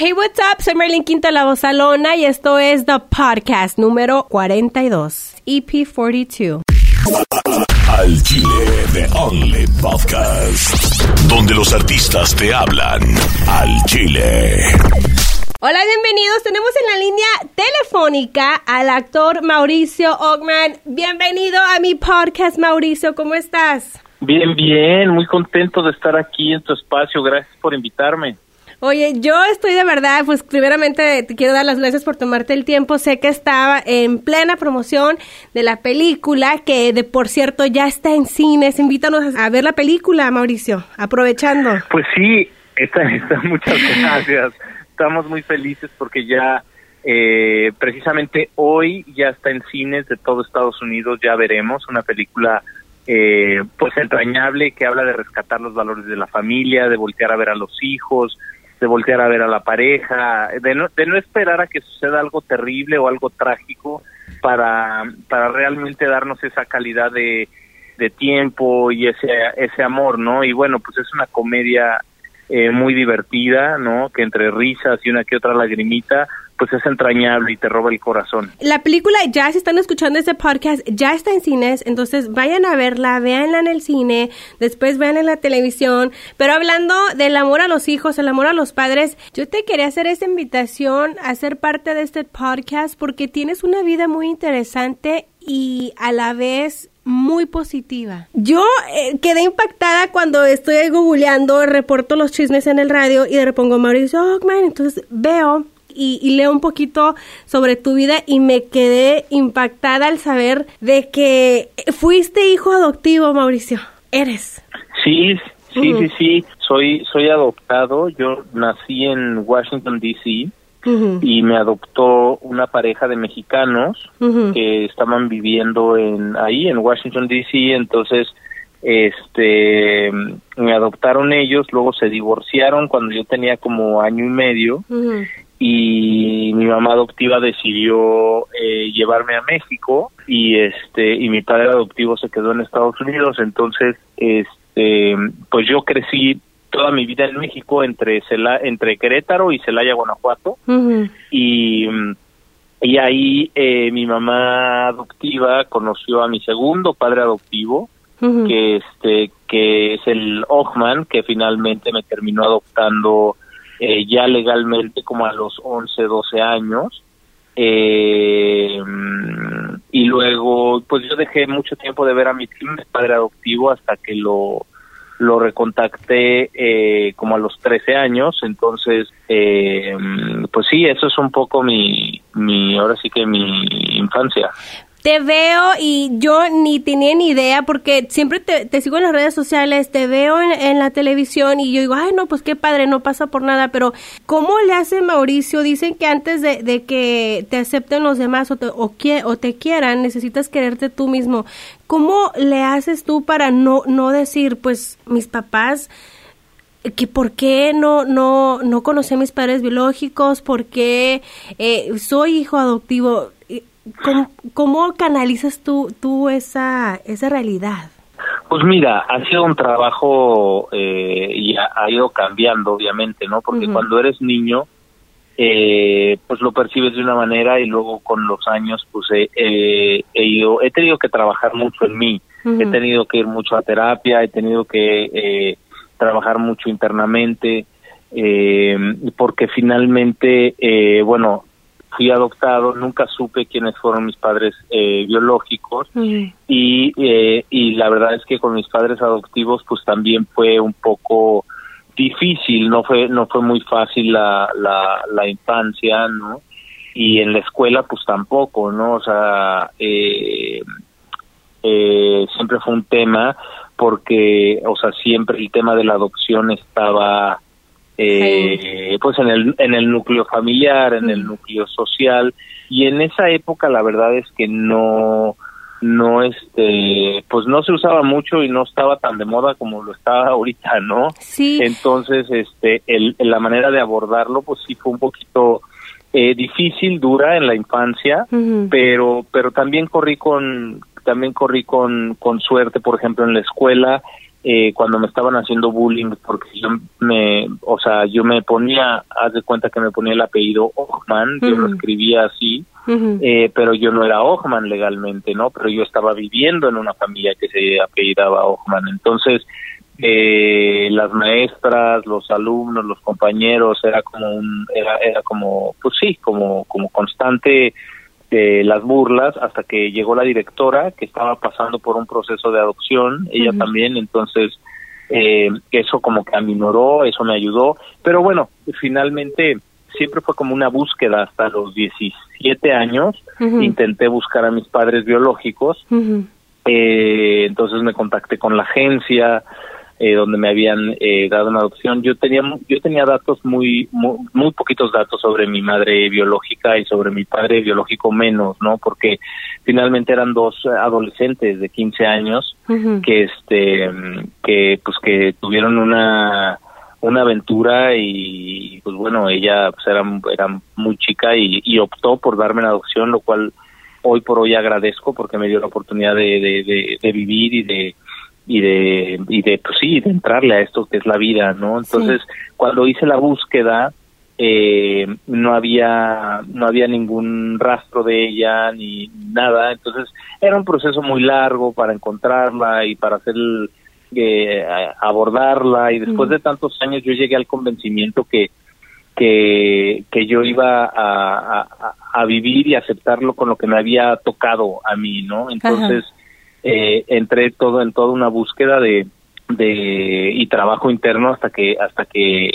Hey, what's up? Soy Merlin Quinto, la voz salona, y esto es The Podcast número 42, EP 42. Al Chile de Only Podcast, donde los artistas te hablan al Chile. Hola, bienvenidos. Tenemos en la línea telefónica al actor Mauricio Ogman. Bienvenido a mi podcast, Mauricio. ¿Cómo estás? Bien, bien, muy contento de estar aquí en tu espacio. Gracias por invitarme. Oye, yo estoy de verdad, pues primeramente te quiero dar las gracias por tomarte el tiempo. Sé que estaba en plena promoción de la película, que de por cierto ya está en cines. Invítanos a ver la película, Mauricio, aprovechando. Pues sí, está, está muchas gracias. Estamos muy felices porque ya eh, precisamente hoy ya está en cines de todo Estados Unidos, ya veremos una película eh, pues entrañable que habla de rescatar los valores de la familia, de voltear a ver a los hijos, de voltear a ver a la pareja, de no, de no esperar a que suceda algo terrible o algo trágico para, para realmente darnos esa calidad de, de tiempo y ese, ese amor, ¿no? Y bueno, pues es una comedia eh, muy divertida, ¿no? Que entre risas y una que otra lagrimita, pues es entrañable y te roba el corazón. La película, ya si están escuchando este podcast, ya está en cines, entonces vayan a verla, véanla en el cine, después vean en la televisión. Pero hablando del amor a los hijos, el amor a los padres, yo te quería hacer esta invitación a ser parte de este podcast porque tienes una vida muy interesante y a la vez muy positiva. Yo eh, quedé impactada cuando estoy googleando, reporto los chismes en el radio y le pongo Mauricio Ockman, entonces veo y, leo un poquito sobre tu vida y me quedé impactada al saber de que fuiste hijo adoptivo, Mauricio. Eres. Sí, sí, sí, sí. Soy, soy adoptado. Yo nací en Washington, D.C. y me adoptó una pareja de mexicanos que estaban viviendo en ahí en Washington D.C. entonces este me adoptaron ellos luego se divorciaron cuando yo tenía como año y medio y mi mamá adoptiva decidió eh, llevarme a México y este y mi padre adoptivo se quedó en Estados Unidos. Entonces este pues yo crecí toda mi vida en México entre entre Querétaro y Celaya Guanajuato. Y y ahí eh, mi mamá adoptiva conoció a mi segundo padre adoptivo que este que es el Ochman que finalmente me terminó adoptando eh, ya legalmente como a los 11, 12 años. Eh, y luego, pues yo dejé mucho tiempo de ver a mi padre adoptivo hasta que lo, lo recontacté eh, como a los 13 años. Entonces, eh, pues sí, eso es un poco mi, mi, ahora sí que mi infancia te veo y yo ni tenía ni idea porque siempre te, sigo en las redes sociales, te veo en, la televisión y yo digo, ay no, pues qué padre, no pasa por nada, pero ¿cómo le hace Mauricio? Dicen que antes de, que te acepten los demás o te, o, o te quieran, necesitas quererte tú mismo. ¿Cómo le haces tú para no, no decir, pues mis papás que por qué no, no, no conocí a mis padres biológicos, por qué eh, soy hijo adoptivo. ¿Cómo, canalizas tú, tú esa, esa realidad? Pues mira, ha sido un trabajo eh, y ha, ido cambiando, obviamente, ¿no? Porque cuando eres niño, eh, pues lo percibes de una manera y luego con los años, pues he, ido, he tenido que trabajar mucho en mí, he tenido que ir mucho a terapia, he tenido que eh, trabajar mucho internamente, porque finalmente, bueno, fui adoptado, nunca supe quiénes fueron mis padres eh, biológicos y, eh, y la verdad es que con mis padres adoptivos pues también fue un poco difícil, no fue no fue muy fácil la, la, la infancia, ¿no? Y en la escuela pues tampoco, ¿no? O sea, eh, eh, siempre fue un tema porque, o sea, siempre el tema de la adopción estaba eh, pues en el, en el núcleo familiar, en el núcleo social, y en esa época la verdad es que no, no este, pues no se usaba mucho y no estaba tan de moda como lo está ahorita, ¿no? Sí. Entonces, este, el, la manera de abordarlo, pues sí fue un poquito eh, difícil, dura en la infancia, pero, pero también corrí con, también corrí con, con suerte, por ejemplo, en la escuela, eh, cuando me estaban haciendo bullying porque yo me, o sea, yo me ponía, haz de cuenta que me ponía el apellido Ochman, yo lo escribía así, eh, pero yo no era Ochman legalmente, ¿no? Pero yo estaba viviendo en una familia que se apellidaba Ochman, entonces eh, las maestras, los alumnos, los compañeros, era como un, era, era como, pues sí, como, como constante de las burlas hasta que llegó la directora que estaba pasando por un proceso de adopción, ella también, entonces eh, eso como que aminoró, eso me ayudó, pero bueno, finalmente siempre fue como una búsqueda hasta los 17 años, intenté buscar a mis padres biológicos, eh, entonces me contacté con la agencia, eh, donde me habían eh, dado una adopción. Yo tenía yo tenía datos muy, muy, poquitos datos sobre mi madre biológica y sobre mi padre biológico menos, ¿no? Porque finalmente eran dos adolescentes de 15 años que este que pues que tuvieron una una aventura y pues bueno ella pues era, era muy chica y, y optó por darme la adopción lo cual hoy por hoy agradezco porque me dio la oportunidad de, de, de vivir y de y de y de pues sí de entrarle a esto que es la vida no entonces cuando hice la búsqueda eh, no había no había ningún rastro de ella ni nada. Entonces era un proceso muy largo para encontrarla y para hacer eh, abordarla. Y después de tantos años yo llegué al convencimiento que que, que yo iba a, a, a, vivir y aceptarlo con lo que me había tocado a mí, ¿no? Entonces, eh, entré todo en toda una búsqueda de, de y trabajo interno hasta que hasta que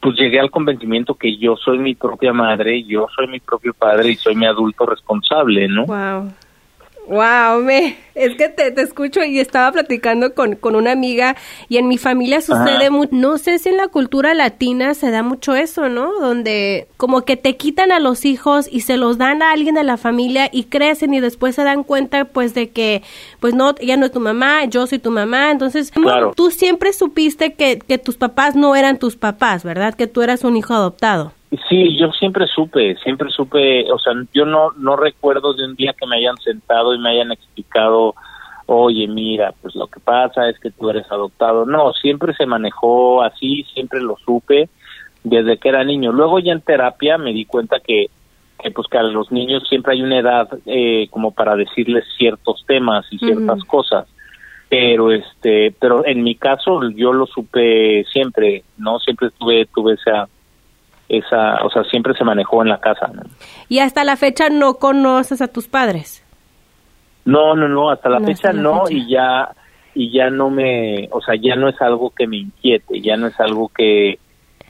pues llegué al convencimiento que yo soy mi propia madre, yo soy mi propio padre y soy mi adulto responsable, ¿no? Wow. Wow, me, es que te, te, escucho y estaba platicando con, con, una amiga y en mi familia sucede mucho, no sé si en la cultura latina se da mucho eso, ¿no? Donde como que te quitan a los hijos y se los dan a alguien de la familia y crecen y después se dan cuenta pues de que pues no, ella no es tu mamá, yo soy tu mamá, entonces tú siempre supiste que, que tus papás no eran tus papás, ¿verdad? Que tú eras un hijo adoptado. Sí, yo siempre supe, siempre supe, o sea, yo no no recuerdo de un día que me hayan sentado y me hayan explicado, oye, mira, pues lo que pasa es que tú eres adoptado. No, siempre se manejó así, siempre lo supe desde que era niño. Luego ya en terapia me di cuenta que, que pues que a los niños siempre hay una edad eh, como para decirles ciertos temas y ciertas cosas pero este pero en mi caso yo lo supe siempre no siempre tuve tuve esa esa, o sea, siempre se manejó en la casa. ¿Y hasta la fecha no conoces a tus padres? No, no, no, hasta la fecha no y ya y ya no me, o sea, ya no es algo que me inquiete, ya no es algo que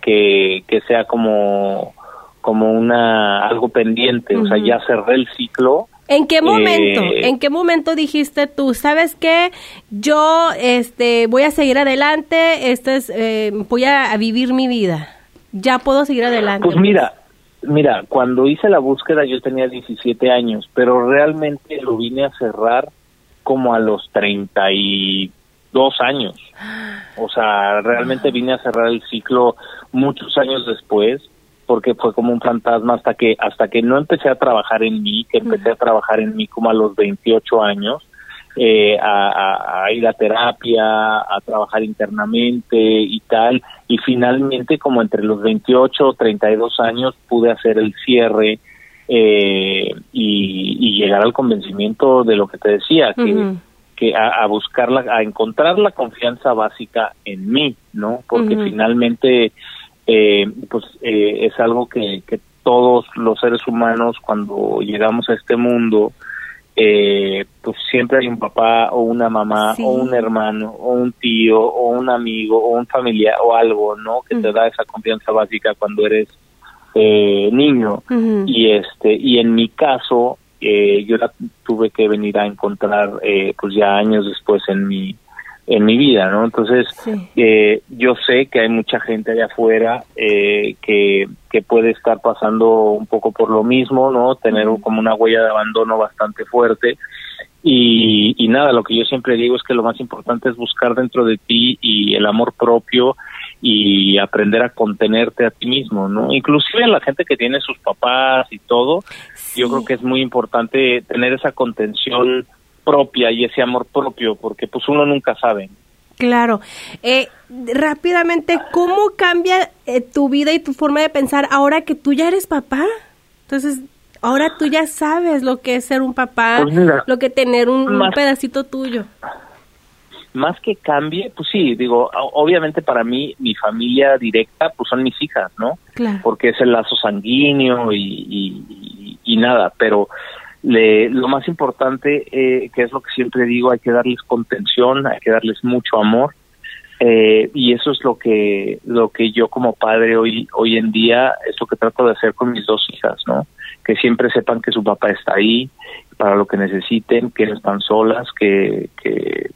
que, que sea como como una algo pendiente, o sea, ya cerré el ciclo. ¿En qué momento? Eh, ¿En qué momento dijiste tú, sabes qué? Yo este voy a seguir adelante, este es eh, voy a vivir mi vida ya puedo seguir adelante. Pues mira, mira, cuando hice la búsqueda yo tenía 17 años, pero realmente lo vine a cerrar como a los 32 años. O sea, realmente vine a cerrar el ciclo muchos años después porque fue como un fantasma hasta que hasta que no empecé a trabajar en mí, que empecé a trabajar en mí como a los 28 años eh, a, ir a terapia, a trabajar internamente y tal. Y finalmente, como entre los 28 o 32 años, pude hacer el cierre eh, y, llegar al convencimiento de lo que te decía, que, que a, buscarla, a encontrar la confianza básica en mí, ¿no? Porque finalmente, eh, pues es algo que, que todos los seres humanos cuando llegamos a este mundo eh, pues siempre hay un papá o una mamá o un hermano o un tío o un amigo o un familiar o algo, ¿no? Que te da esa confianza básica cuando eres eh, niño. Y este y en mi caso eh, yo la tuve que venir a encontrar eh, pues ya años después en mi en mi vida, ¿no? Entonces, eh, yo sé que hay mucha gente allá afuera eh, que, que puede estar pasando un poco por lo mismo, ¿no? Tener como una huella de abandono bastante fuerte. Y, y nada, lo que yo siempre digo es que lo más importante es buscar dentro de ti y el amor propio y aprender a contenerte a ti mismo, ¿no? Inclusive la gente que tiene sus papás y todo, yo creo que es muy importante tener esa contención propia y ese amor propio, porque pues uno nunca sabe. Claro. Eh, rápidamente, ¿cómo cambia eh, tu vida y tu forma de pensar ahora que tú ya eres papá? Entonces, ahora tú ya sabes lo que es ser un papá, Pues mira, lo que tener un, pedacito tuyo. Más que cambie, pues sí, digo, obviamente para mí, mi familia directa, pues son mis hijas, ¿no? Claro. porque es el lazo sanguíneo y- y nada, pero le- lo más importante, eh, que es lo que siempre digo, hay que darles contención, hay que darles mucho amor, eh, y eso es lo que lo que yo como padre hoy hoy en día es lo que trato de hacer con mis dos hijas, ¿no? Que siempre sepan que su papá está ahí para lo que necesiten, que no están solas, que, que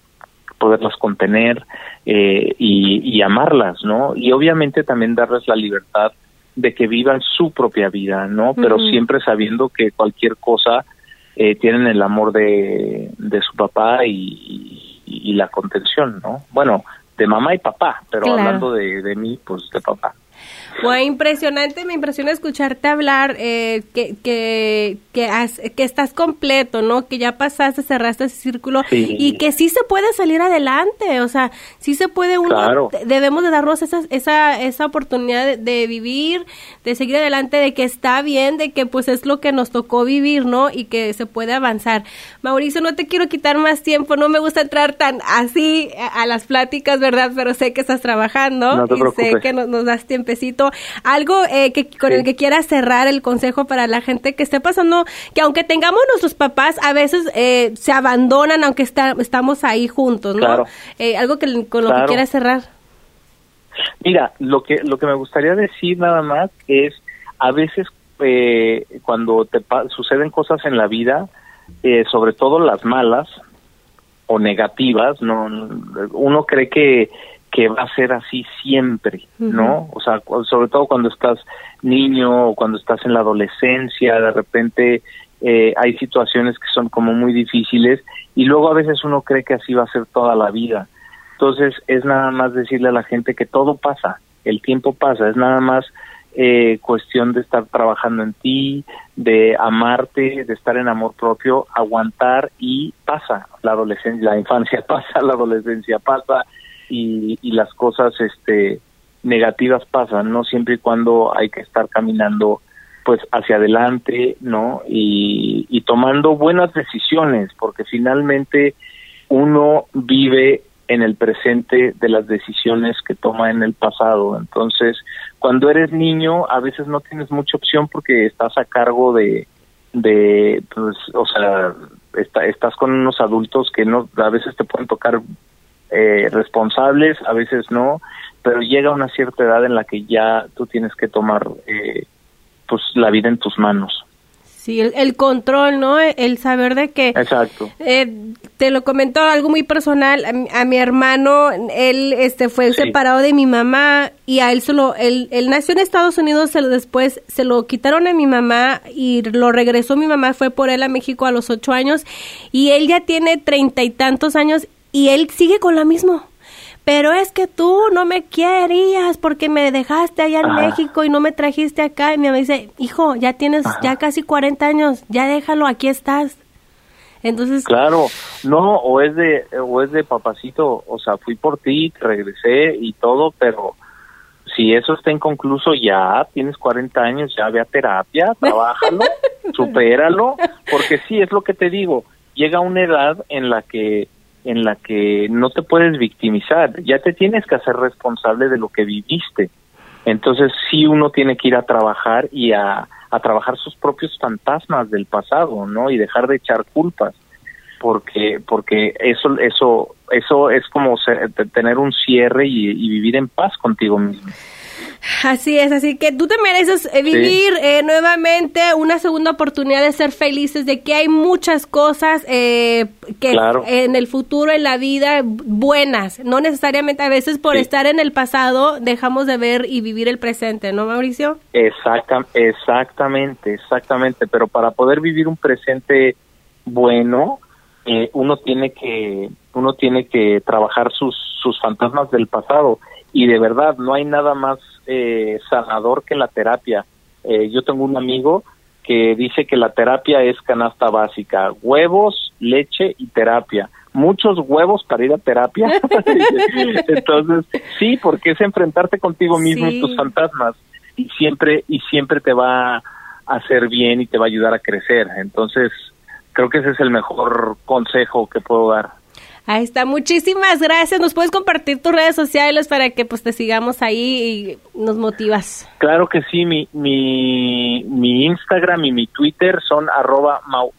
poderlas contener eh, y, y amarlas, ¿no? Y obviamente también darles la libertad de que vivan su propia vida, ¿no? Pero siempre sabiendo que cualquier cosa eh, tienen el amor de, de su papá y, y- y la contención, ¿no? Bueno, de mamá y papá, pero Claro. hablando de, de mí, pues de papá. Fue impresionante, me impresiona escucharte hablar, eh, que, que, que, has- que estás completo, ¿no? Que ya pasaste, cerraste ese círculo Sí. y que sí se puede salir adelante, o sea, sí se puede uno, Claro. de- debemos de darnos esa, esa, esa oportunidad de, de vivir, de seguir adelante, de que está bien, de que pues es lo que nos tocó vivir, ¿no? Y que se puede avanzar. Mauricio, no te quiero quitar más tiempo, no me gusta entrar tan así a, a las pláticas, ¿verdad? Pero sé que estás trabajando No te y sé que nos das tiempecito. Algo eh, que con Sí. el que quieras cerrar el consejo para la gente que esté pasando, que aunque tengamos nuestros papás, a veces eh, se abandonan aunque está, estamos ahí juntos, ¿no? Claro. Eh, algo que con lo que Claro. quieras cerrar. Mira, lo que lo que me gustaría decir nada más es a veces eh, cuando te pa- suceden cosas en la vida, eh, sobre todo las malas o negativas, no uno cree que que va a ser así siempre, ¿no? O sea, sobre todo cuando estás niño o cuando estás en la adolescencia, de repente eh, hay situaciones que son como muy difíciles y luego a veces uno cree que así va a ser toda la vida. Entonces es nada más decirle a la gente que todo pasa, el tiempo pasa, es nada más eh, cuestión de estar trabajando en ti, de amarte, de estar en amor propio, aguantar y pasa, la adolescencia, la infancia pasa, la adolescencia pasa y, y las cosas este negativas pasan, ¿no? Siempre y cuando hay que estar caminando pues hacia adelante, ¿no? Y, y tomando buenas decisiones, porque finalmente uno vive en el presente de las decisiones que toma en el pasado. Entonces, cuando eres niño, a veces no tienes mucha opción porque estás a cargo de, de pues, o sea, está- estás con unos adultos que no, a veces te pueden tocar eh, responsables, a veces no, pero llega una cierta edad en la que ya tú tienes que tomar, eh, pues, la vida en tus manos. Sí, el, el control, ¿no? El saber de que... Exacto. Eh, te lo comentó algo muy personal a, mi- a mi hermano él este fue Sí. separado de mi mamá y a él solo él, él nació en Estados Unidos se lo- después se lo quitaron a mi mamá y lo regresó mi mamá fue por él a México a los ocho años y él ya tiene treinta y tantos años y él sigue con lo mismo pero es que tú no me querías porque me dejaste allá en Ajá. México y no me trajiste acá y mamá dice hijo ya tienes Ajá. ya casi 40 años ya déjalo aquí estás entonces Claro, no, o es de, o es de papacito, o sea, fui por ti, regresé y todo, pero si eso está inconcluso ya, tienes 40 años, ya ve a terapia, trabájalo, supéralo, porque sí, es lo que te digo, llega una edad en la que en la que no te puedes victimizar, ya te tienes que hacer responsable de lo que viviste. Entonces sí uno tiene que ir a trabajar y a, a trabajar sus propios fantasmas del pasado, ¿no? Y dejar de echar culpas, porque porque eso eso eso es como tener un cierre y, y vivir en paz contigo mismo. Así es, así que tú te mereces eh, vivir eh, nuevamente una segunda oportunidad de ser felices, de que hay muchas cosas eh, que Claro. en el futuro, en la vida, buenas. No necesariamente a veces por Sí. estar en el pasado dejamos de ver y vivir el presente, ¿no, Mauricio? Exacta, exactamente, exactamente. Pero para poder vivir un presente bueno, eh, uno tiene que uno tiene que trabajar sus sus fantasmas del pasado y de verdad no hay nada más eh, sanador que la terapia. Eh, yo tengo un amigo que dice que la terapia es canasta básica, huevos, leche y terapia, muchos huevos para ir a terapia. Entonces, sí, porque es enfrentarte contigo mismo y tus fantasmas y siempre y siempre te va a hacer bien y te va a ayudar a crecer. Entonces, creo que ese es el mejor consejo que puedo dar. Ahí está, muchísimas gracias. ¿Nos puedes compartir tus redes sociales para que pues te sigamos ahí y nos motivas? Claro que sí, mi, mi, mi Instagram y mi Twitter son arroba Mau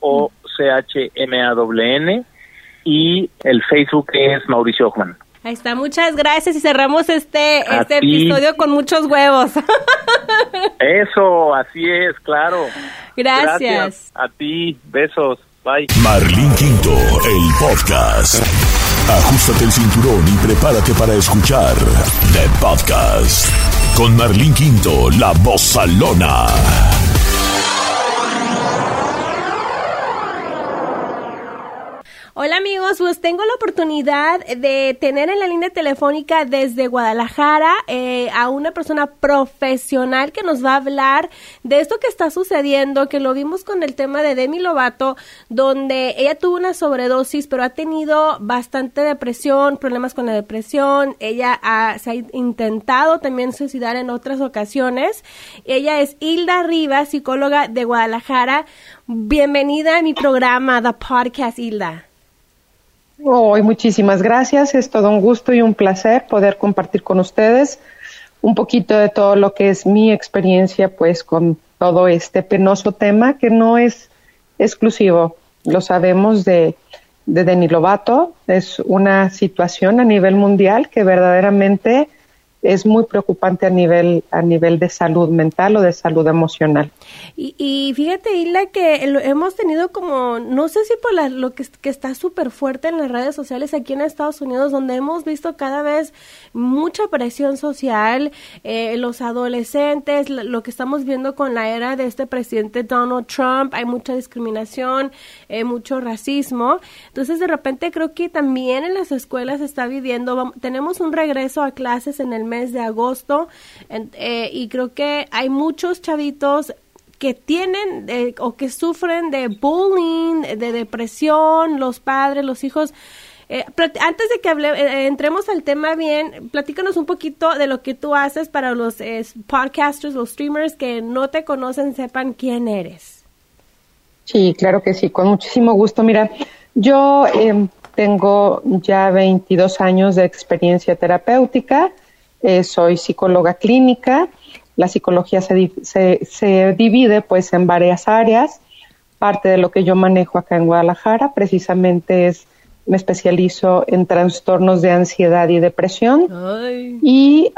o C-H-M-A-W-N, y el Facebook es Mauricio Ochman. Ahí está, muchas gracias y cerramos este, este episodio con muchos huevos. Eso, así es, claro. Gracias. gracias. A ti, besos. Bye. Marlín Quinto, el podcast. Ajustate el cinturón y prepárate para escuchar The Podcast. Con Marlín Quinto, la voz salona. Hola amigos, pues tengo la oportunidad de tener en la línea telefónica desde Guadalajara eh, a una persona profesional que nos va a hablar de esto que está sucediendo, que lo vimos con el tema de Demi Lovato, donde ella tuvo una sobredosis, pero ha tenido bastante depresión, problemas con la depresión, ella se ha intentado también suicidar en otras ocasiones. Ella es Hilda Rivas, psicóloga de Guadalajara. Bienvenida a mi programa, The Podcast, Hilda. Hoy muchísimas gracias, es todo un gusto y un placer poder compartir con ustedes un poquito de todo lo que es mi experiencia pues con todo este penoso tema que no es exclusivo, lo sabemos de, de Deni Lovato, es una situación a nivel mundial que verdaderamente es muy preocupante a nivel a nivel de salud mental o de salud emocional. Y, fíjate, Isla, que hemos tenido como, no sé si por lo que, que está súper fuerte en las redes sociales aquí en Estados Unidos, donde hemos visto cada vez mucha presión social, eh, los adolescentes, lo que estamos viendo con la era de este presidente Donald Trump, hay mucha discriminación, eh, mucho racismo. Entonces, de repente creo que también en las escuelas está viviendo, tenemos un regreso a clases en el mes de agosto eh, y creo que hay muchos chavitos que tienen eh, o que sufren de bullying, de depresión, los padres, los hijos. Eh, antes de que entremos al tema bien, platícanos un poquito de lo que tú haces para los podcasters, los streamers que no te conocen, sepan quién eres. Sí, claro que sí, con muchísimo gusto. Mira, yo em, tengo ya 22 años de experiencia terapéutica. Eh, soy psicóloga clínica. La psicología se, se, se, divide pues en varias áreas. Parte de lo que yo manejo acá en Guadalajara precisamente es, me especializo en trastornos de ansiedad y depresión. Y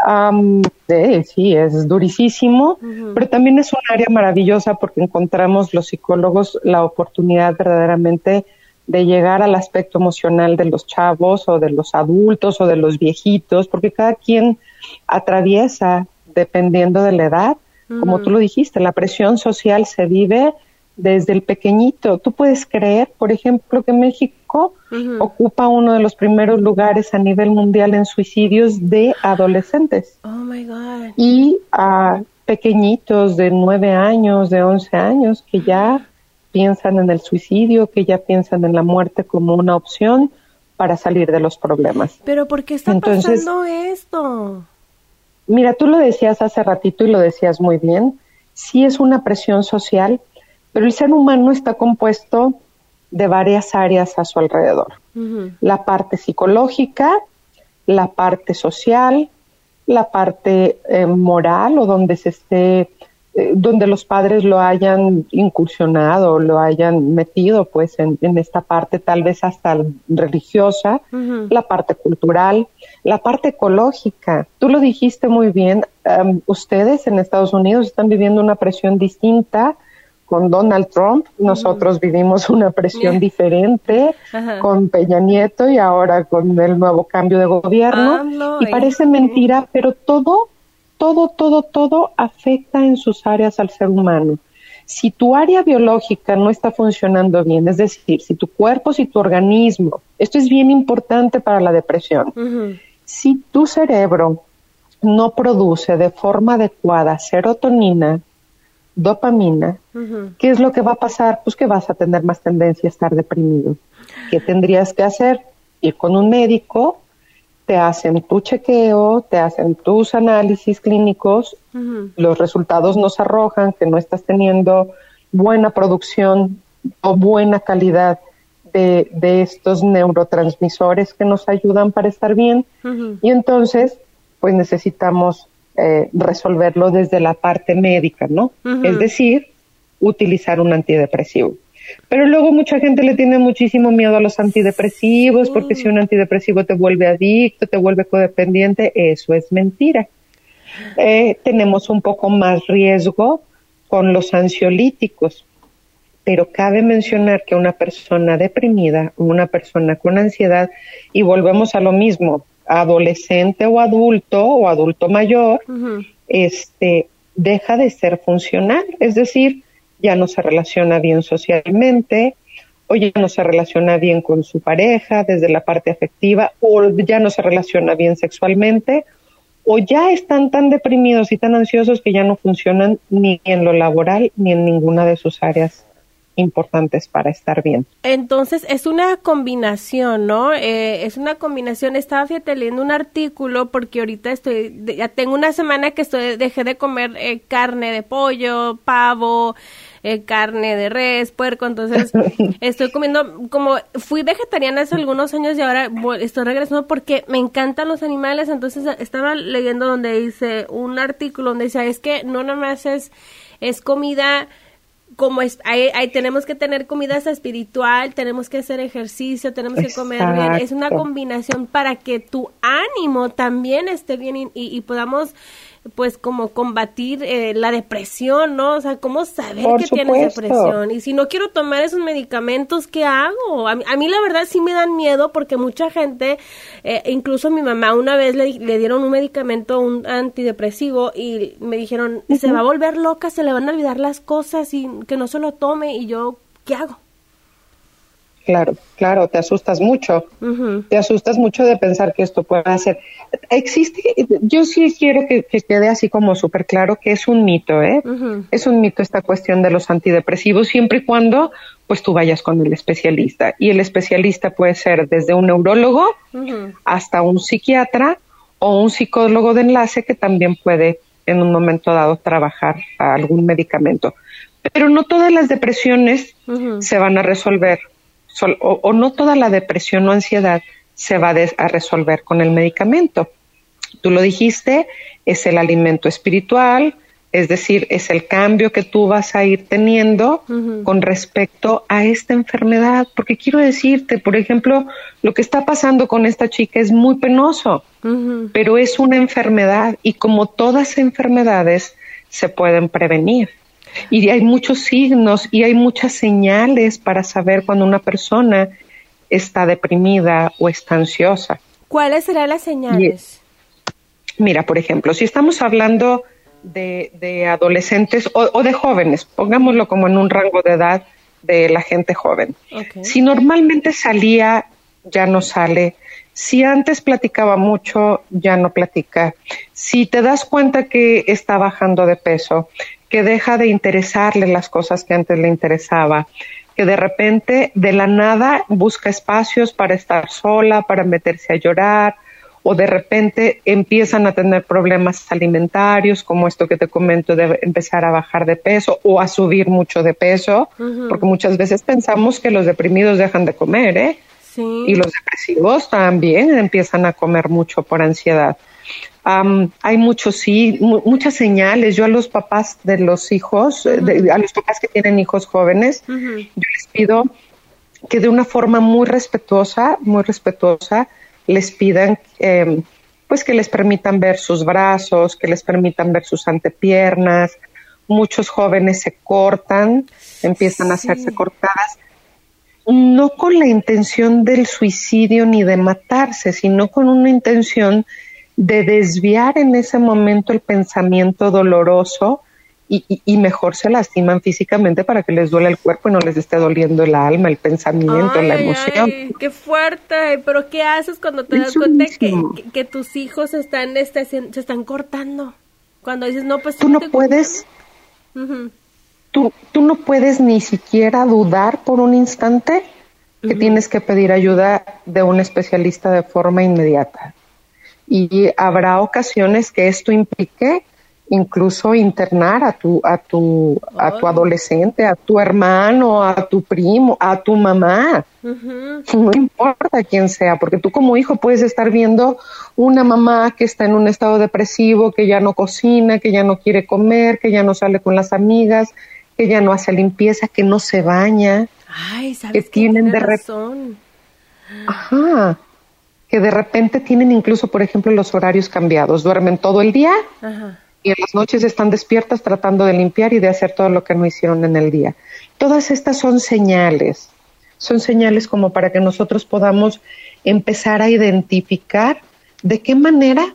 sí, es durísimo, pero también es un área maravillosa porque encontramos los psicólogos la oportunidad verdaderamente de llegar al aspecto emocional de los chavos o de los adultos o de los viejitos, porque cada quien atraviesa dependiendo de la edad. Como tú lo dijiste, la presión social se vive desde el pequeñito. Tú puedes creer, por ejemplo, que México ocupa uno de los primeros lugares a nivel mundial en suicidios de adolescentes. Oh my God. Y a pequeñitos de nueve años, de once años, que ya piensan en el suicidio, que ya piensan en la muerte como una opción para salir de los problemas. Pero ¿por qué está pasando esto? Mira, tú lo decías hace ratito y lo decías muy bien, sí es una presión social, pero el ser humano está compuesto de varias áreas a su alrededor. La parte psicológica, la parte social, la parte eh, moral o donde se esté donde los padres lo hayan incursionado, lo hayan metido pues en, esta parte tal vez hasta religiosa, la parte cultural, la parte ecológica. Tú lo dijiste muy bien, ustedes en Estados Unidos están viviendo una presión distinta con Donald Trump, nosotros vivimos una presión diferente con Peña Nieto y ahora con el nuevo cambio de gobierno. y parece mentira, pero todo todo, todo, todo afecta en sus áreas al ser humano. Si tu área biológica no está funcionando bien, es decir, si tu cuerpo, si tu organismo, esto es bien importante para la depresión, si tu cerebro no produce de forma adecuada serotonina, dopamina, ¿qué es lo que va a pasar? Pues que vas a tener más tendencia a estar deprimido. ¿Qué tendrías que hacer? Ir con un médico, te hacen tu chequeo, te hacen tus análisis clínicos, los resultados nos arrojan que no estás teniendo buena producción o buena calidad de, estos neurotransmisores que nos ayudan para estar bien y entonces pues necesitamos eh, resolverlo desde la parte médica, ¿no? Es decir, utilizar un antidepresivo. Pero luego mucha gente le tiene muchísimo miedo a los antidepresivos, porque si un antidepresivo te vuelve adicto, te vuelve codependiente, eso es mentira. Eh, tenemos un poco más riesgo con los ansiolíticos, pero cabe mencionar que una persona deprimida, una persona con ansiedad, y volvemos a lo mismo, adolescente o adulto o adulto mayor, este, deja de ser funcional, es decir, ya no se relaciona bien socialmente, o ya no se relaciona bien con su pareja desde la parte afectiva, o ya no se relaciona bien sexualmente, o ya están tan deprimidos y tan ansiosos que ya no funcionan ni en lo laboral ni en ninguna de sus áreas importantes para estar bien. Entonces es una combinación, ¿no? Eh, es una combinación. Estaba fíjate leyendo un artículo porque ahorita estoy, ya tengo una semana que estoy dejé de comer eh, carne de pollo, pavo, eh, carne de res, puerco, entonces estoy comiendo, como fui vegetariana hace algunos años y ahora estoy regresando porque me encantan los animales, entonces estaba leyendo donde dice un artículo donde dice, es que no nomás es, es comida como es, hay, tenemos que tener comida espiritual, tenemos que hacer ejercicio, tenemos que comer bien. Es una combinación para que tu ánimo también esté bien y, y podamos pues como combatir eh, la depresión, ¿no? O sea, ¿cómo saber que tienes depresión? Y si no quiero tomar esos medicamentos, ¿qué hago? A mí, la verdad sí me dan miedo porque mucha gente, eh, incluso mi mamá una vez le, dieron un medicamento, un antidepresivo y me dijeron, se va a volver loca, se le van a olvidar las cosas y que no se lo tome y yo, ¿qué hago? Claro, claro, te asustas mucho, te asustas mucho de pensar que esto puede hacer. Existe, yo sí quiero que, quede así como súper claro que es un mito, ¿eh? Es un mito esta cuestión de los antidepresivos, siempre y cuando pues tú vayas con el especialista. Y el especialista puede ser desde un neurólogo hasta un psiquiatra o un psicólogo de enlace que también puede en un momento dado trabajar algún medicamento. Pero no todas las depresiones se van a resolver o, no toda la depresión o ansiedad se va a resolver con el medicamento. Tú lo dijiste, es el alimento espiritual, es decir, es el cambio que tú vas a ir teniendo con respecto a esta enfermedad. Porque quiero decirte, por ejemplo, lo que está pasando con esta chica es muy penoso, pero es una enfermedad y como todas enfermedades se pueden prevenir. Y hay muchos signos y hay muchas señales para saber cuando una persona está deprimida o está ansiosa. ¿Cuáles serán las señales? mira, por ejemplo, si estamos hablando de, adolescentes o, de jóvenes, pongámoslo como en un rango de edad de la gente joven. Si normalmente salía, ya no sale. Si antes platicaba mucho, ya no platica. Si te das cuenta que está bajando de peso, que deja de interesarle las cosas que antes le interesaba, que de repente de la nada busca espacios para estar sola, para meterse a llorar, o de repente empiezan a tener problemas alimentarios, como esto que te comento de empezar a bajar de peso o a subir mucho de peso, porque muchas veces pensamos que los deprimidos dejan de comer, ¿eh? Y los depresivos también empiezan a comer mucho por ansiedad hay muchos sí, muchas señales. Yo a los papás de los hijos, eh, a los papás que tienen hijos jóvenes, yo les pido que de una forma muy respetuosa, muy respetuosa, les pidan em, pues que les permitan ver sus brazos, que les permitan ver sus antepiernas. Muchos jóvenes se cortan, empiezan a hacerse cortadas, no con la intención del suicidio ni de matarse, sino con una intención de desviar en ese momento el pensamiento doloroso y, mejor se lastiman físicamente para que les duele el cuerpo y no les esté doliendo el alma, el pensamiento, la emoción. qué fuerte, pero ¿qué haces cuando te das cuenta que, tus hijos están, este, se están cortando? Cuando dices, no, pues... Tú no puedes... tú, tú no puedes ni siquiera dudar por un instante que tienes que pedir ayuda de un especialista de forma inmediata. Y habrá ocasiones que esto implique incluso internar a tu a tu a tu adolescente, a tu hermano, a tu primo, a tu mamá. No importa quién sea, porque tú como hijo puedes estar viendo una mamá que está en un estado depresivo, que ya no cocina, que ya no quiere comer, que ya no sale con las amigas, que ya no hace limpieza, que no se baña, Ay, ¿sabes que tienen de razón. Ajá. Que de repente tienen incluso, por ejemplo, los horarios cambiados, duermen todo el día Ajá. y en las noches están despiertas tratando de limpiar y de hacer todo lo que no hicieron en el día. Todas estas son señales, son señales como para que nosotros podamos empezar a identificar de qué manera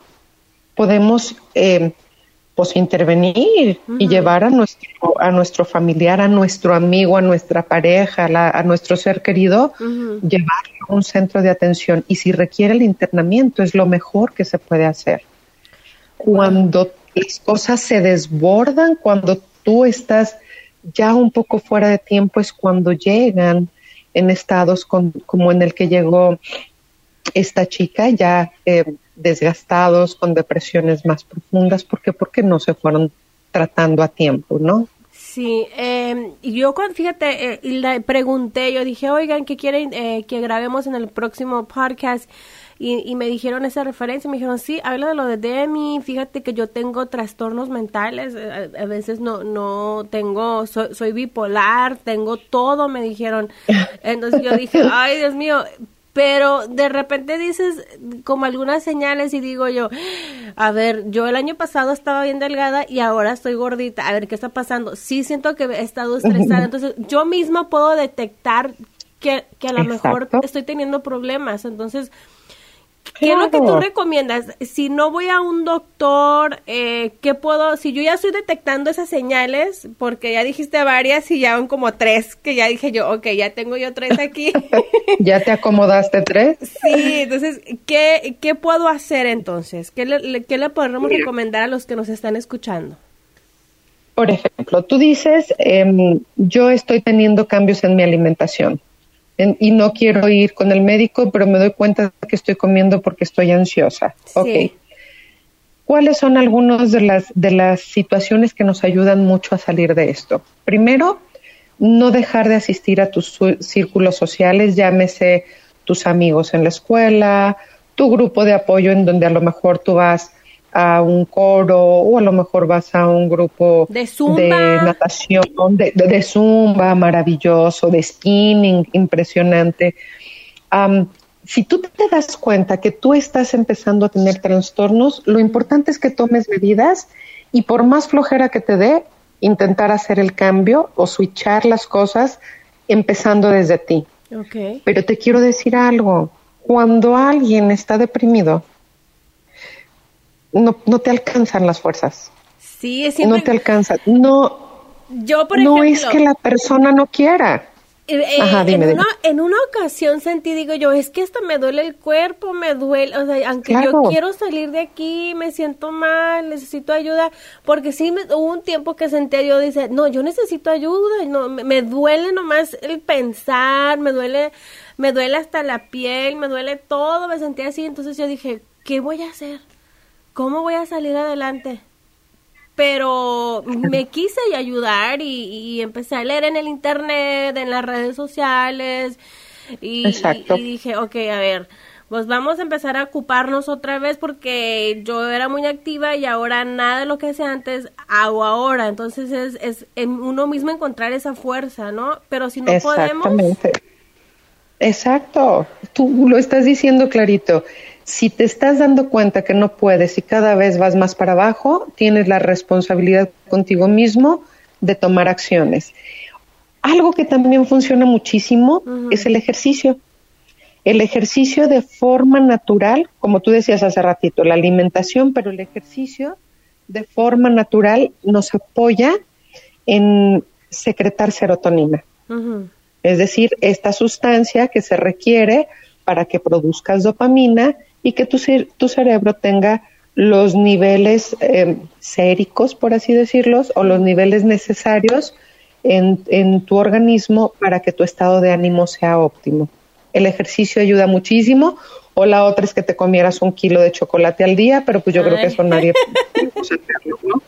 podemos eh, pues intervenir y llevar a nuestro, a nuestro familiar, a nuestro amigo, a nuestra pareja, a nuestro ser querido, llevarlo a un centro de atención. Y si requiere el internamiento, es lo mejor que se puede hacer. Cuando las cosas se desbordan cuando tú estás ya un poco fuera de tiempo, es cuando llegan en estados como en el que llegó esta chica, ya eh, desgastados, con depresiones más profundas, ¿por qué? Porque no se fueron tratando a tiempo, ¿no? Sí, eh, yo cuando, fíjate, eh, le pregunté, yo dije, oigan, ¿qué quieren eh, que grabemos en el próximo podcast? y, me dijeron esa referencia, me dijeron, sí, habla de lo de Demi, fíjate que yo tengo trastornos mentales, eh, a, veces no, no tengo, soy, soy bipolar, tengo todo, me dijeron. Entonces yo dije, ay, Dios mío, pero de repente dices como algunas señales y digo yo, a ver, yo el año pasado estaba bien delgada y ahora estoy gordita, a ver qué está pasando. Sí siento que he estado estresada, entonces yo misma puedo detectar que, que a lo mejor estoy teniendo problemas, entonces ¿Qué es lo que tú recomiendas? Si no voy a un doctor, eh, ¿qué puedo? Si yo ya estoy detectando esas señales, porque ya dijiste varias y ya van como tres, que ya dije yo, ok, ya tengo yo tres aquí. ¿Ya te acomodaste tres? Sí, entonces, ¿qué, qué puedo hacer entonces? ¿Qué le, qué le podemos recomendar a los que nos están escuchando? Por ejemplo, tú dices, em, yo estoy teniendo cambios en mi alimentación y no quiero ir con el médico, pero me doy cuenta que estoy comiendo porque estoy ansiosa. Ok. ¿Cuáles son algunas de las, de las situaciones que nos ayudan mucho a salir de esto? Primero, no dejar de asistir a tus círculos sociales, llámese tus amigos en la escuela, tu grupo de apoyo en donde a lo mejor tú vas a un coro o a lo mejor vas a un grupo de, natación, de, zumba maravilloso, de spinning impresionante. si tú te das cuenta que tú estás empezando a tener trastornos, lo importante es que tomes medidas y por más flojera que te dé, intentar hacer el cambio o switchar las cosas empezando desde ti. Pero te quiero decir algo, cuando alguien está deprimido, no, no te alcanzan las fuerzas. Sí, es No te alcanza. No, yo, por no es que la persona no quiera. Eh, eh, Ajá, dime, en, Una, en una ocasión sentí, digo yo, es que esto me duele el cuerpo, me duele, o sea, aunque yo quiero salir de aquí, me siento mal, necesito ayuda, porque sí me, hubo un tiempo que sentí, yo dice, no, yo necesito ayuda, no, me, me, duele nomás el pensar, me duele, me duele hasta la piel, me duele todo, me sentí así, entonces yo dije, ¿qué voy a hacer? ¿Cómo voy a salir adelante? Pero me quise ayudar y, empecé a leer en el internet, en las redes sociales y, dije, ok, a ver, pues vamos a empezar a ocuparnos otra vez porque yo era muy activa y ahora nada de lo que hacía antes hago ahora. Entonces es, es uno mismo encontrar esa fuerza, ¿no? Pero si no Exactamente. podemos... Exacto, tú lo estás diciendo clarito. Si te estás dando cuenta que no puedes y cada vez vas más para abajo, tienes la responsabilidad contigo mismo de tomar acciones. Algo que también funciona muchísimo es el ejercicio. El ejercicio de forma natural, como tú decías hace ratito, la alimentación, pero el ejercicio de forma natural nos apoya en secretar serotonina. Es decir, esta sustancia que se requiere para que produzcas dopamina y que tu, tu cerebro tenga los niveles eh, séricos, por así decirlos, o los niveles necesarios en, en, tu organismo para que tu estado de ánimo sea óptimo. el ejercicio ayuda muchísimo, o la otra es que te comieras un kilo de chocolate al día, pero pues yo creo que eso nadie puede hacerlo, ¿no?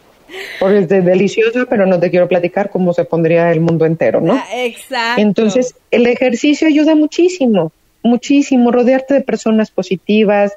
Porque es delicioso, pero no te quiero platicar cómo se pondría el mundo entero, ¿no? Ah, exacto. Entonces, el ejercicio ayuda muchísimo, muchísimo, rodearte de personas positivas.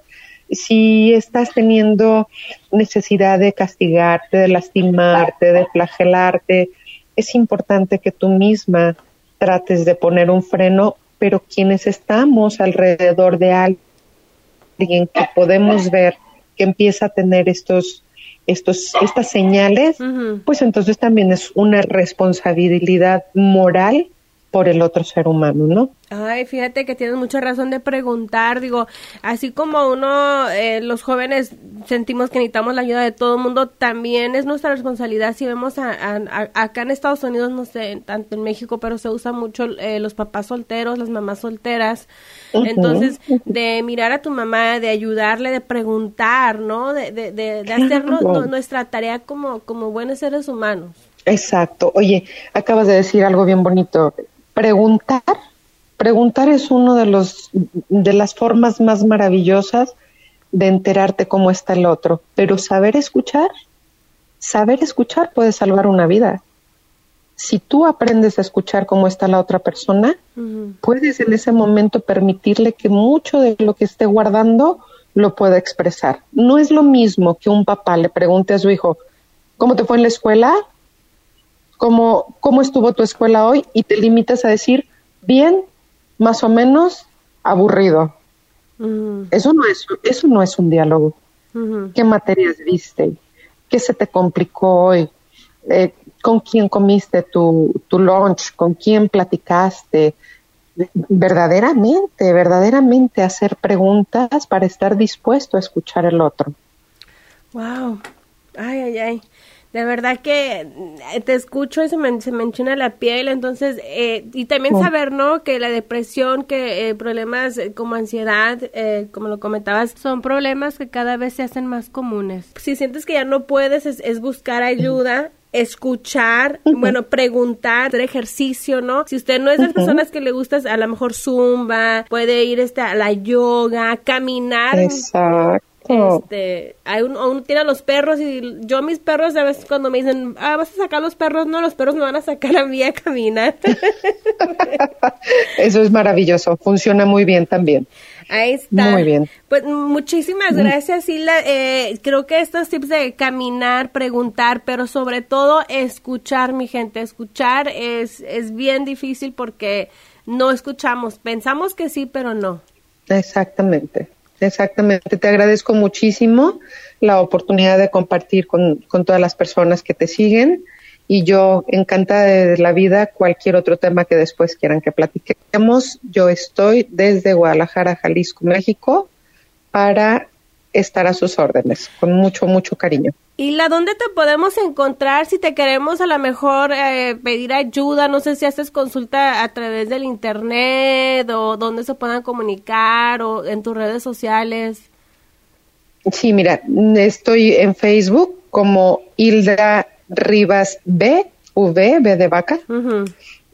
Si estás teniendo necesidad de castigarte, de lastimarte, de flagelarte, es importante que tú misma trates de poner un freno, pero quienes estamos alrededor de alguien que podemos ver que empieza a tener estos estos, estas señales, pues entonces también es una responsabilidad moral por el otro ser humano, ¿no? Ay, fíjate que tienes mucha razón de preguntar, digo, así como uno, eh, los jóvenes sentimos que necesitamos la ayuda de todo el mundo, también es nuestra responsabilidad si vemos acá en Estados Unidos, no sé, tanto en México, pero se usa mucho eh, los papás solteros, las mamás solteras, entonces de mirar a tu mamá, de ayudarle, de preguntar, ¿no? De, de, de, hacernos nuestra tarea como, como buenos seres humanos. Exacto. Oye, acabas de decir algo bien bonito preguntar, preguntar es uno de los de las formas más maravillosas de enterarte cómo está el otro, pero saber escuchar, saber escuchar puede salvar una vida. Si tú aprendes a escuchar cómo está la otra persona, puedes en ese momento permitirle que mucho de lo que esté guardando lo pueda expresar. No es lo mismo que un papá le pregunte a su hijo, ¿cómo te fue en la escuela? Cómo, cómo estuvo tu escuela hoy y te limitas a decir, bien, más o menos, aburrido. Eso, no es, eso no es un diálogo. ¿Qué materias viste? ¿Qué se te complicó hoy? Eh, ¿Con quién comiste tu, tu lunch? ¿Con quién platicaste? Verdaderamente, verdaderamente hacer preguntas para estar dispuesto a escuchar el otro. Wow. Ay, ay, ay. De verdad que eh, te escucho y se me, se enchina la piel, entonces, eh, y también saber, ¿no? Que la depresión, que eh, problemas como ansiedad, como lo comentabas, son problemas que cada vez se hacen más comunes. Si sientes que ya no puedes, es, buscar ayuda escuchar, bueno, preguntar, hacer ejercicio, ¿no? Si usted no es de las personas que le gusta a lo mejor zumba, puede ir este, a la yoga, caminar. Exacto. Este, hay un, uno tiene a los perros y yo mis perros a veces cuando me dicen, ah, vas a sacar los perros, no, los perros me van a sacar a mí a caminar. Eso es maravilloso, funciona muy bien también. Ahí está. Muy bien. Pues muchísimas gracias, Sila. Eh, creo que estos tips de caminar, preguntar, pero sobre todo escuchar, mi gente, escuchar es, es bien difícil porque no escuchamos. Pensamos que sí, pero no. Exactamente. Exactamente, te agradezco muchísimo la oportunidad de compartir con, todas las personas que te siguen y yo encantada de la vida cualquier otro tema que después quieran que platiquemos. Yo estoy desde Guadalajara, Jalisco, México para estar a sus órdenes, con mucho, mucho cariño. ¿Y la dónde te podemos encontrar si te queremos a lo mejor eh, pedir ayuda? No sé si haces consulta a través del internet o dónde se puedan comunicar o en tus redes sociales. Sí, mira, estoy en Facebook como Hilda Rivas B, V, B de vaca.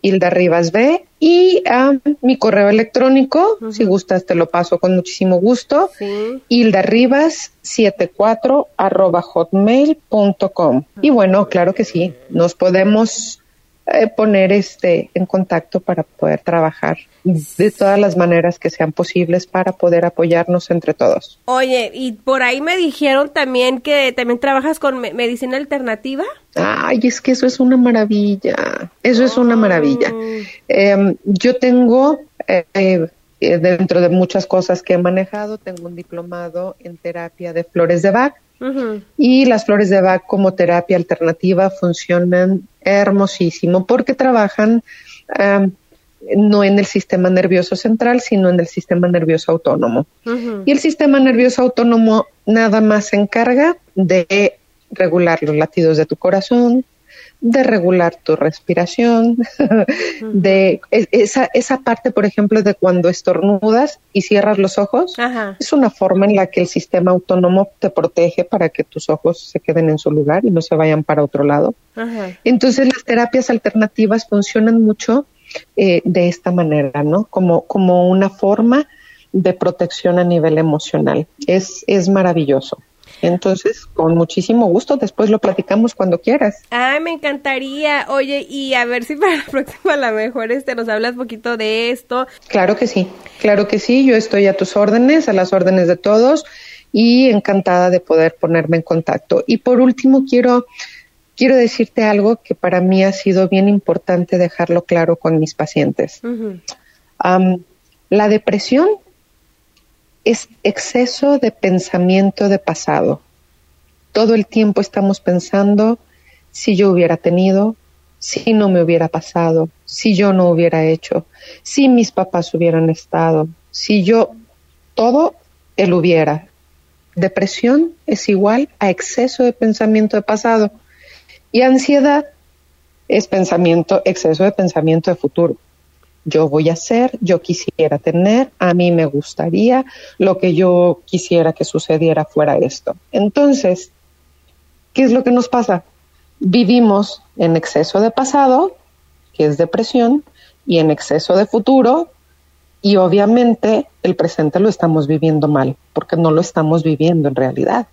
Hilda Rivas B. Y um, mi correo electrónico, si gustas te lo paso con muchísimo gusto, sí. Hilda Rivas 74 arroba hotmail.com. Y bueno, claro que sí, nos podemos eh, poner este en contacto para poder trabajar de todas las maneras que sean posibles para poder apoyarnos entre todos. Oye, y por ahí me dijeron también que también trabajas con medicina alternativa. Ay, es que eso es una maravilla, eso es una maravilla. Em, yo tengo, eh, eh, dentro de muchas cosas que he manejado, tengo un diplomado en terapia de flores de Bach y las flores de Bach como terapia alternativa funcionan hermosísimo porque trabajan no en el sistema nervioso central, sino en el sistema nervioso autónomo. Y el sistema nervioso autónomo nada más se encarga de regular los latidos de tu corazón, de regular tu respiración, de esa, esa parte, por ejemplo, de cuando estornudas y cierras los ojos, es una forma en la que el sistema autónomo te protege para que tus ojos se queden en su lugar y no se vayan para otro lado. Entonces las terapias alternativas funcionan mucho eh, de esta manera, ¿no? Como, como una forma de protección a nivel emocional. Es, es maravilloso. Entonces, con muchísimo gusto, después lo platicamos cuando quieras. Ay, me encantaría. Oye, y a ver si para la próxima a lo mejor este nos hablas un poquito de esto. Claro que sí, claro que sí, yo estoy a tus órdenes, a las órdenes de todos y encantada de poder ponerme en contacto. Y por último, quiero quiero decirte algo que para mí ha sido bien importante dejarlo claro con mis pacientes. la depresión es exceso de pensamiento de pasado. Todo el tiempo estamos pensando si yo hubiera tenido, si no me hubiera pasado, si yo no hubiera hecho, si mis papás hubieran estado, si yo, todo el hubiera. Depresión es igual a exceso de pensamiento de pasado y ansiedad es pensamiento, exceso de pensamiento de futuro yo voy a hacer, yo quisiera tener, a mí me gustaría, lo que yo quisiera que sucediera fuera esto. Entonces, ¿qué es lo que nos pasa? Vivimos en exceso de pasado, que es depresión, y en exceso de futuro, y obviamente el presente lo estamos viviendo mal, porque no lo estamos viviendo en realidad.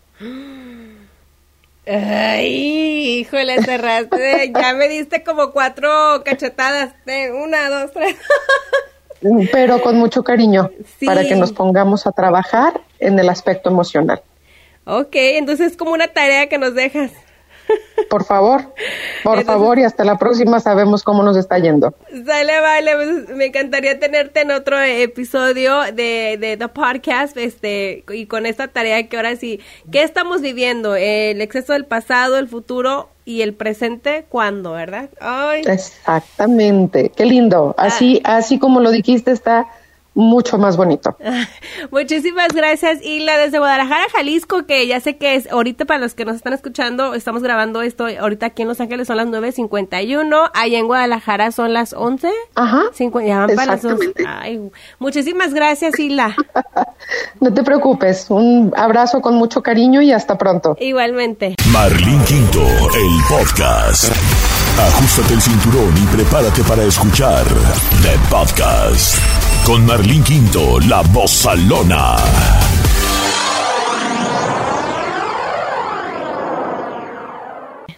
Ay, híjole, cerraste. ya me diste como cuatro cachetadas. Una, dos, tres. Pero con mucho cariño, para que nos pongamos a trabajar en el aspecto emocional. Ok, entonces es como una tarea que nos dejas. Por favor, por favor, y hasta la próxima sabemos cómo nos está yendo. Sale, vale, pues, me encantaría tenerte en otro episodio de, de The Podcast, este, y con esta tarea que ahora sí, ¿qué estamos viviendo? El exceso del pasado, el futuro y el presente, ¿cuándo, verdad? Ay. Exactamente, qué lindo. Así, ah. así como lo dijiste, está mucho más bonito. Muchísimas gracias, Isla, desde Guadalajara, Jalisco, que ya sé que es ahorita para los que nos están escuchando, estamos grabando esto, ahorita aquí en Los Ángeles son las 9.51, allá en Guadalajara son las 11. Ajá. ya van para las 11. Ay, muchísimas gracias, Isla. no te preocupes, un abrazo con mucho cariño y hasta pronto. Igualmente. Marlín Quinto, el podcast. Ajustate el cinturón y prepárate para escuchar The Podcast con Marlín Quinto, la voz.